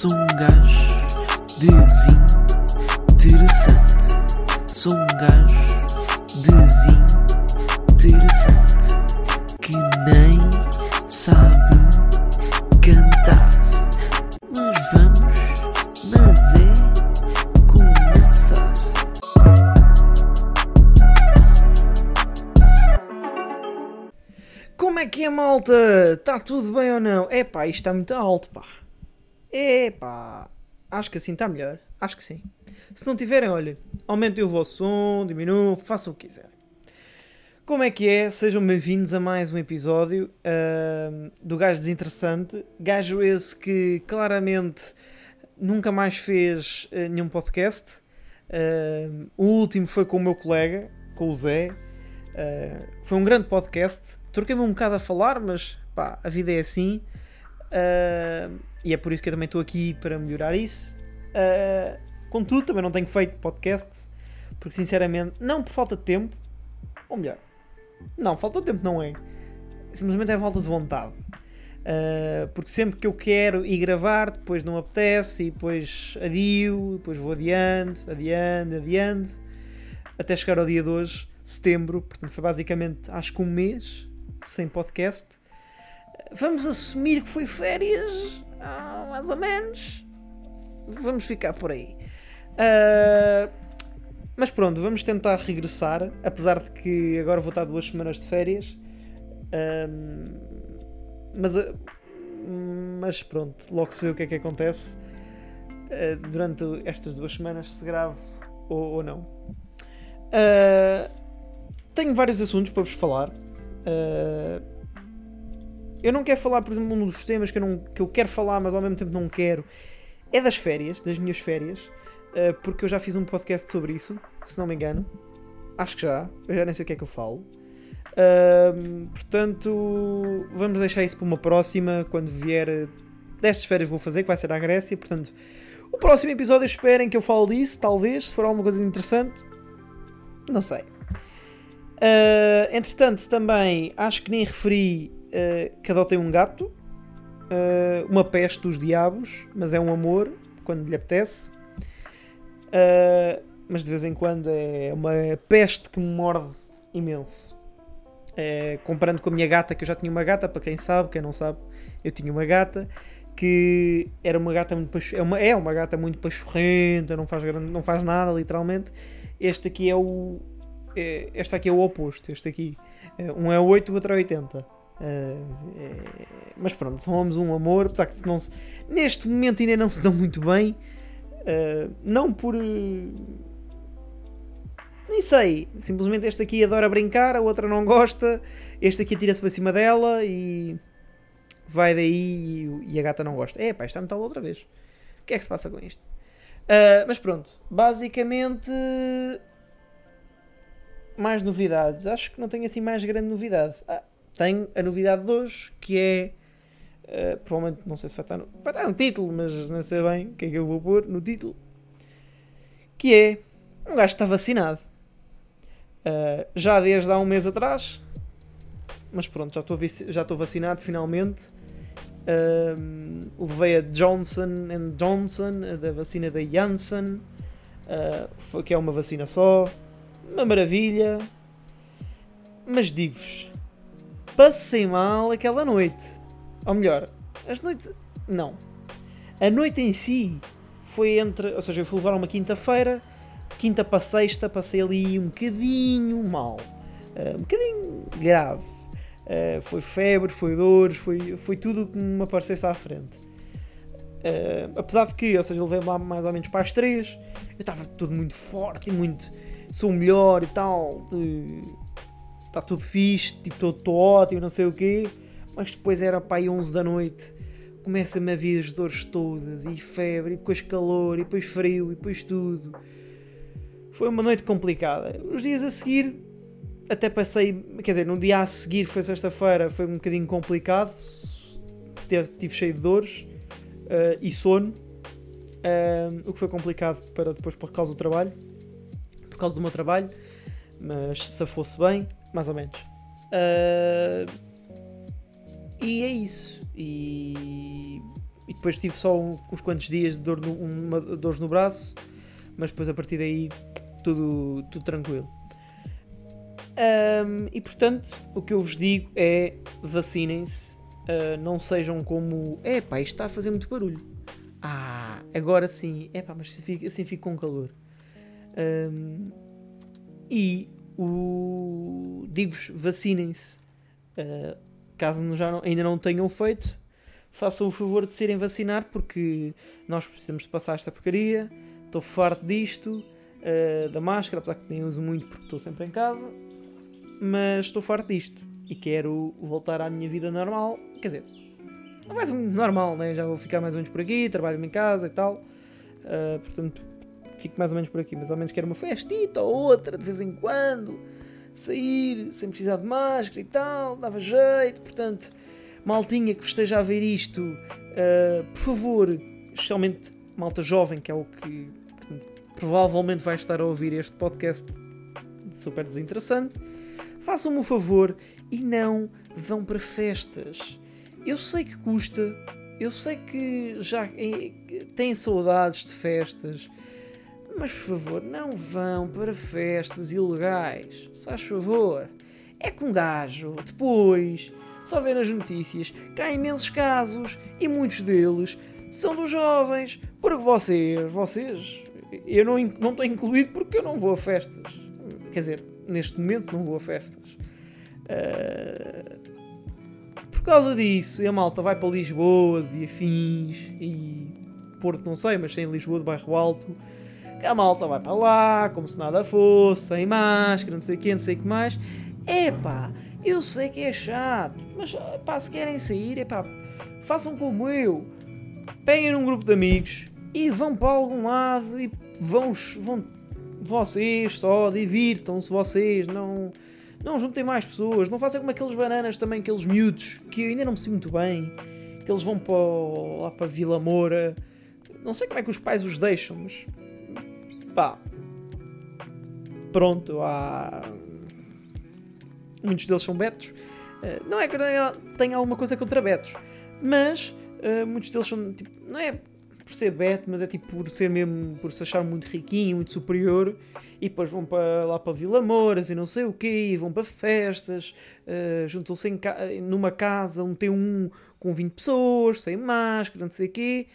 Sou um gajo desinteressante. Sou um gajo desinteressante que nem sabe cantar. Mas vamos, mas é começar. Como é que é, malta? Está tudo bem ou não? Epá, isto está muito alto, pá. Epá, acho que assim está melhor. Acho que sim. Se não tiverem, olha, aumentem o vosso som, diminuam, façam o que quiserem. Como é que é? Sejam bem-vindos a mais um episódio ahm, do Gajo Desinteressante. Gajo esse que claramente nunca mais fez eh, nenhum podcast. Ahm, o último foi com o meu colega, com o Zé. Ah, foi um grande podcast. Troquei-me um bocado a falar, mas pá, a vida é assim. Ah, e é por isso que eu também estou aqui para melhorar isso. Ah, contudo, também não tenho feito podcasts, porque sinceramente, não por falta de tempo, ou melhor, não, falta de tempo não é. Simplesmente é falta de vontade. Uh, porque sempre que eu quero ir gravar, depois não apetece, e depois adio, depois vou adiando, adiando, adiando, até chegar ao dia de hoje, setembro, portanto foi basicamente acho que um mês sem podcast. Vamos assumir que foi férias, ah, mais ou menos. Vamos ficar por aí. Uh, mas pronto, vamos tentar regressar, apesar de que agora vou estar duas semanas de férias. Ahm, mas, ah, mas pronto, logo se vê o que é que acontece durante estas duas semanas, se grave ou, ou não. Tenho vários assuntos para vos falar. Ah, eu não quero falar, por exemplo, um dos temas que eu, não, que eu quero falar, mas ao mesmo tempo não quero. É das férias, das minhas férias. Uh, porque eu já fiz um podcast sobre isso, se não me engano. Acho que já, eu já nem sei o que é que eu falo. Uh, portanto, vamos deixar isso para uma próxima, quando vier destas férias vou fazer, que vai ser à Grécia. Portanto, o próximo episódio esperem que eu fale disso, talvez, se for alguma coisa interessante. Não sei. Uh, entretanto, também acho que nem referi que adotei um gato. Uh, uma peste dos diabos, mas é um amor quando lhe apetece. Uh, mas de vez em quando é uma peste que me morde imenso. Uh, comparando com a minha gata, que eu já tinha uma gata, para quem sabe, quem não sabe, eu tinha uma gata que era uma gata muito é, uma, é uma gata muito pachorrenta, não faz, grande, não faz nada, literalmente. Este aqui é o. É, este aqui é o oposto. Este aqui. É, um é 8, o outro é 80. Uh, é, mas pronto, são ambos um amor, apesar que não se, neste momento ainda não se dão muito bem. Uh, não por. uh, nem sei. Simplesmente este aqui adora brincar, a outra não gosta. Este aqui tira-se para cima dela e. Vai daí e, a gata não gosta. É, pá, está metal outra vez. O que é que se passa com isto? Uh, mas pronto, basicamente. Mais novidades. Acho que não tenho assim mais grande novidade. Ah, tenho a novidade de hoje que é. Uh, provavelmente, não sei se vai estar, no, vai estar no título, mas não sei bem o que é que eu vou pôr no título. Que é um gajo está vacinado. Uh, já desde há um mês atrás. Mas pronto, já estou, já estou vacinado finalmente. Uh, levei a Johnson Johnson, da vacina da Janssen, uh, que é uma vacina só. Uma maravilha. Mas digo-vos, passei mal aquela noite. Ou melhor, as noites. Não. A noite em si foi entre. Ou seja, eu fui levar uma quinta-feira. Quinta para sexta passei ali um bocadinho mal. Uh, um bocadinho grave. Uh, foi febre, foi dores, foi, foi tudo que me aparecesse à frente. Uh, apesar de que, ou seja, eu levei lá mais ou menos para as três. Eu estava tudo muito forte e muito. Sou melhor e tal. Está tudo fixe, tipo, estou ótimo, não sei o quê mas depois era para aí 11 da noite, começa-me a vir as dores todas, e febre, e depois calor, e depois frio, e depois tudo. Foi uma noite complicada. Os dias a seguir, até passei, quer dizer, no dia a seguir, foi sexta-feira, foi um bocadinho complicado, tive, tive cheio de dores uh, e sono, uh, o que foi complicado para depois por causa do trabalho, por causa do meu trabalho, mas se fosse bem, mais ou menos. Uh, e é isso. E, e depois tive só um- uns quantos dias de dor no, uma, dores no braço, mas depois a partir daí tudo, tudo tranquilo. Ahm, e portanto, o que eu vos digo é vacinem-se, ah, não sejam como. Epá, isto está a fazer muito barulho. Ah, agora sim, epá, mas assim fico, com calor. Ahm, e o. Digo-vos, vacinem-se. Ah, caso já não- ainda não tenham feito, façam o favor de se irem vacinar porque nós precisamos de passar esta porcaria. Estou farto disto, ah, da máscara, apesar que nem uso muito porque estou sempre em casa. Mas estou farto disto e quero voltar à minha vida normal. Quer dizer, não vai muito normal, né? já vou ficar mais ou menos por aqui, trabalho em casa e tal. Ah, portanto, fico mais ou menos por aqui. Mas ao menos quero uma festita ou outra de vez em quando. Sair sem precisar de máscara e tal, dava jeito. Portanto, maltinha que esteja a ver isto, ah, por favor, especialmente malta jovem, que é o que portanto, provavelmente vai estar a ouvir este podcast super desinteressante, façam-me o favor e não vão para festas. Eu sei que custa, eu sei que já eh, têm saudades de festas, mas por favor, não vão para festas ilegais. Se faz favor. É que um gajo, depois, só vê nas notícias que há imensos casos e muitos deles são dos jovens. Porque vocês, vocês, eu não não estou incluído porque eu não vou a festas. Quer dizer, neste momento não vou a festas. Ah, por causa disso, a malta vai para Lisboa e afins e Porto, não sei, mas sem Lisboa de Bairro Alto. A malta vai para lá, como se nada fosse, sem máscara, não sei o que, não sei o que mais. Epá, eu sei que é chato, mas pá, se querem sair, epá, façam como eu. Peguem num grupo de amigos e vão para algum lado e vão, vão vocês só, divirtam-se vocês, não, não juntem mais pessoas, não façam como aqueles bananas também, aqueles miúdos, que eu ainda não percebi muito bem, que eles vão para, lá para Vila Moura, não sei como é que os pais os deixam, mas pá, pronto, há... muitos deles são betos, Eh, não é que tenha alguma coisa contra betos, mas eh, muitos deles são, tipo, não é por ser beto, mas é tipo por ser mesmo, por se achar muito riquinho, muito superior, e depois vão para, lá para Vila Mouras e não sei o quê, vão para festas, eh, juntam-se numa casa, um T1 com 20 pessoas, sem máscara, não sei o quê.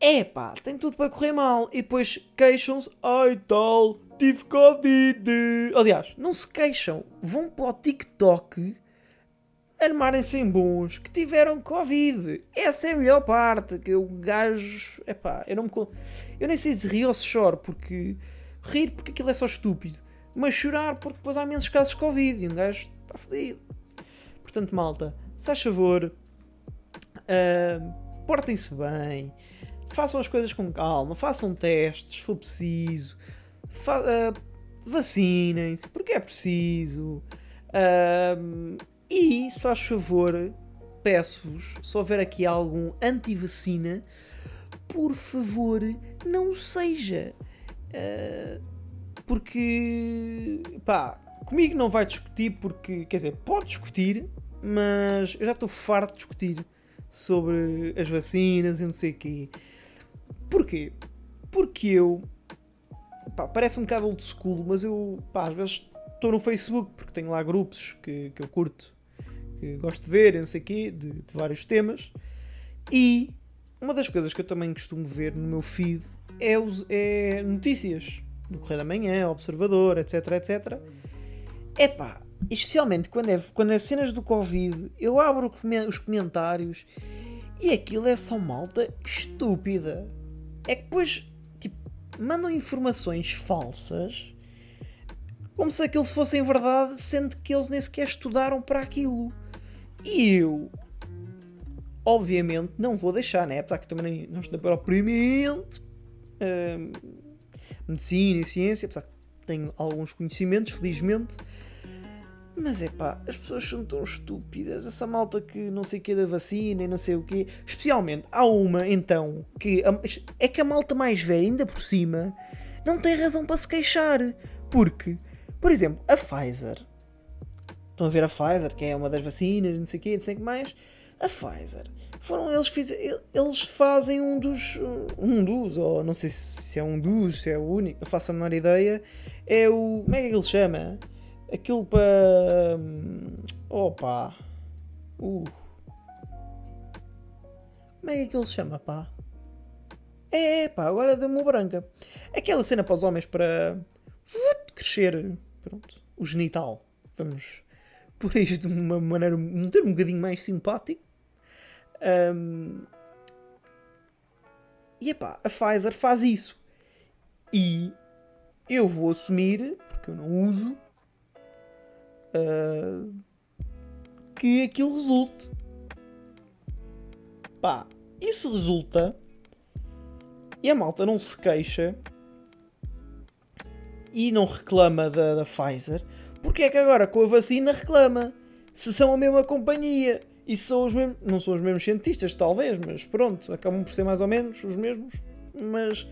É pá, tem tudo para correr mal. E depois queixam-se, ai tal, tive Covid. Aliás, não se queixam, vão para o TikTok armarem-se em bons que tiveram Covid. Essa é a melhor parte. Que o gajo. Epá, eu não me. Eu nem sei se rir ou se choro, porque. Rir porque aquilo é só estúpido. Mas chorar porque depois há imensos casos de Covid e um gajo está fodido. Portanto, malta, se faz favor, ah, portem-se bem, façam as coisas com calma, façam testes se for preciso, ah, vacinem-se porque é preciso. Ah, e, se faz favor, peço-vos, se houver aqui algum anti-vacina, por favor, não seja. Uh, porque, pá, comigo não vai discutir porque, quer dizer, pode discutir, mas eu já estou farto de discutir sobre as vacinas e não sei o quê. Porquê? Porque eu, pá, parece um bocado old school, mas eu, pá, às vezes estou no Facebook porque tenho lá grupos que, que eu curto, que gosto de ver não sei quê, de, de vários temas. E uma das coisas que eu também costumo ver no meu feed é, os, é notícias do Correio da Manhã, Observador, etc, etc. Epá, especialmente quando é, quando é cenas do Covid, eu abro os comentários e aquilo é só malta estúpida. É que depois, tipo, mandam informações falsas como se aquilo fossem verdade, sendo que eles nem sequer estudaram para aquilo. E eu, obviamente, não vou deixar, né? Apesar que também não estou propriamente hum, medicina e ciência, apesar que tenho alguns conhecimentos, felizmente. Mas é pá, as pessoas são tão estúpidas. Essa malta que não sei o que da vacina e não sei o que. Especialmente, há uma então que a- é que a malta mais velha, ainda por cima, não tem razão para se queixar. Porque, por exemplo, a Pfizer. Estão a ver a Pfizer, que é uma das vacinas, não sei o que, não sei o que mais. A Pfizer foram eles fizeram. Eles fazem um dos. Um dos, ou não sei se é um dos, se é o único, não faço a menor ideia. É o. Como é que ele se chama? Aquilo para. Opa! Uh. Como é que ele se chama, pá? É, pá, agora deu-me branca. Aquela cena para os homens para crescer, pronto, o genital. Vamos por isto de uma maneira, um termo um bocadinho mais simpático. Um, e epá, a Pfizer faz isso. E eu vou assumir, porque eu não uso, uh, que aquilo resulte. Pá, isso resulta e a malta não se queixa e não reclama da, da Pfizer, porque é que agora com a vacina reclama? Se são a mesma companhia e são os mesmos, não são os mesmos cientistas, talvez, mas pronto, acabam por ser mais ou menos os mesmos. Mas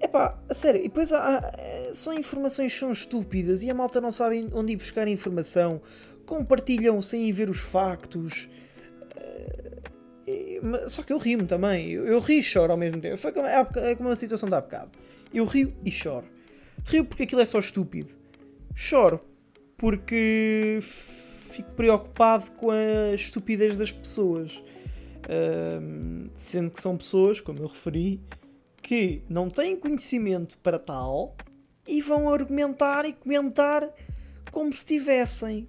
é pá, a sério, e depois há, há, são informações são estúpidas e a malta não sabe onde ir buscar informação, compartilham sem ir ver os factos. Só que eu rio-me também. Eu, rio e choro ao mesmo tempo. Foi como, é, como a situação da bocado. Eu rio e choro. Rio porque aquilo é só estúpido. Choro porque fico preocupado com a estupidez das pessoas. Sendo que são pessoas, como eu referi, que não têm conhecimento para tal e vão argumentar e comentar como se tivessem.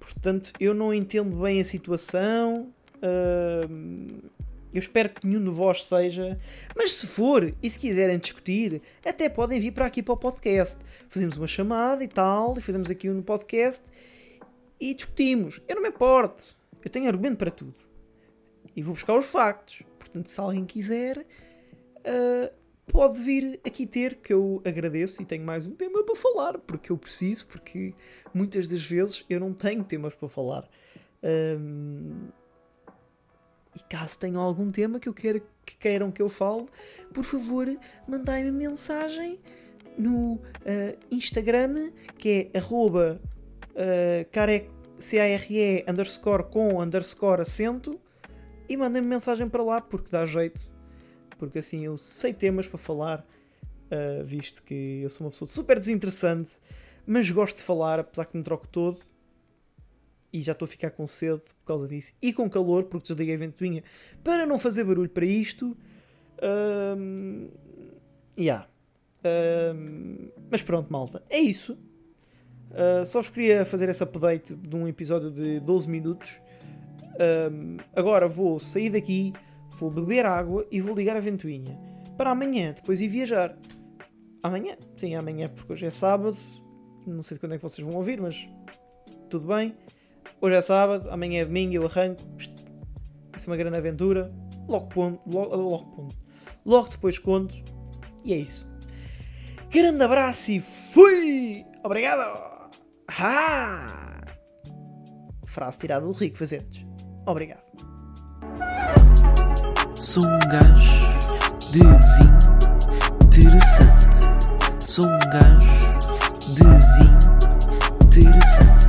Portanto, eu não entendo bem a situação, eu espero que nenhum de vós seja. Mas se for e se quiserem discutir, até podem vir para aqui para o podcast. Fazemos uma chamada e tal, e fazemos aqui um podcast e discutimos. Eu não me importo. Eu tenho argumento para tudo. E vou buscar os factos. Portanto, se alguém quiser, uh, pode vir aqui ter, que eu agradeço e tenho mais um tema para falar, porque eu preciso, porque muitas das vezes eu não tenho temas para falar. Um, e caso tenham algum tema que, eu queira, que queiram que eu fale, por favor, mandai-me mensagem no uh, Instagram, que é arroba uh, care, C-A-R-E underscore com underscore acento, e mandem-me mensagem para lá, porque dá jeito. Porque assim eu sei temas para falar, uh, visto que eu sou uma pessoa super desinteressante, mas gosto de falar, apesar que me troco todo e já estou a ficar com sede por causa disso e com calor porque desliguei a ventoinha para não fazer barulho para isto. Um, yeah. um, mas pronto, malta, é isso. Uh, só vos queria fazer esse update de um episódio de 12 minutos. Um, agora vou sair daqui, vou beber água e vou ligar a ventoinha para amanhã depois ir viajar. Amanhã? Sim, amanhã, porque hoje é sábado. Não sei de quando é que vocês vão ouvir, mas tudo bem. Hoje é sábado, amanhã é domingo, eu arranco. Vai ser uma grande aventura. Logo ponto, logo, logo ponto. Logo depois conto. E é isso. Grande abraço e fui! Obrigado! Ah! Frase tirada do Rico Fazendes. Obrigado. Sou um gajo desinteressante. Sou um gajo desinteressante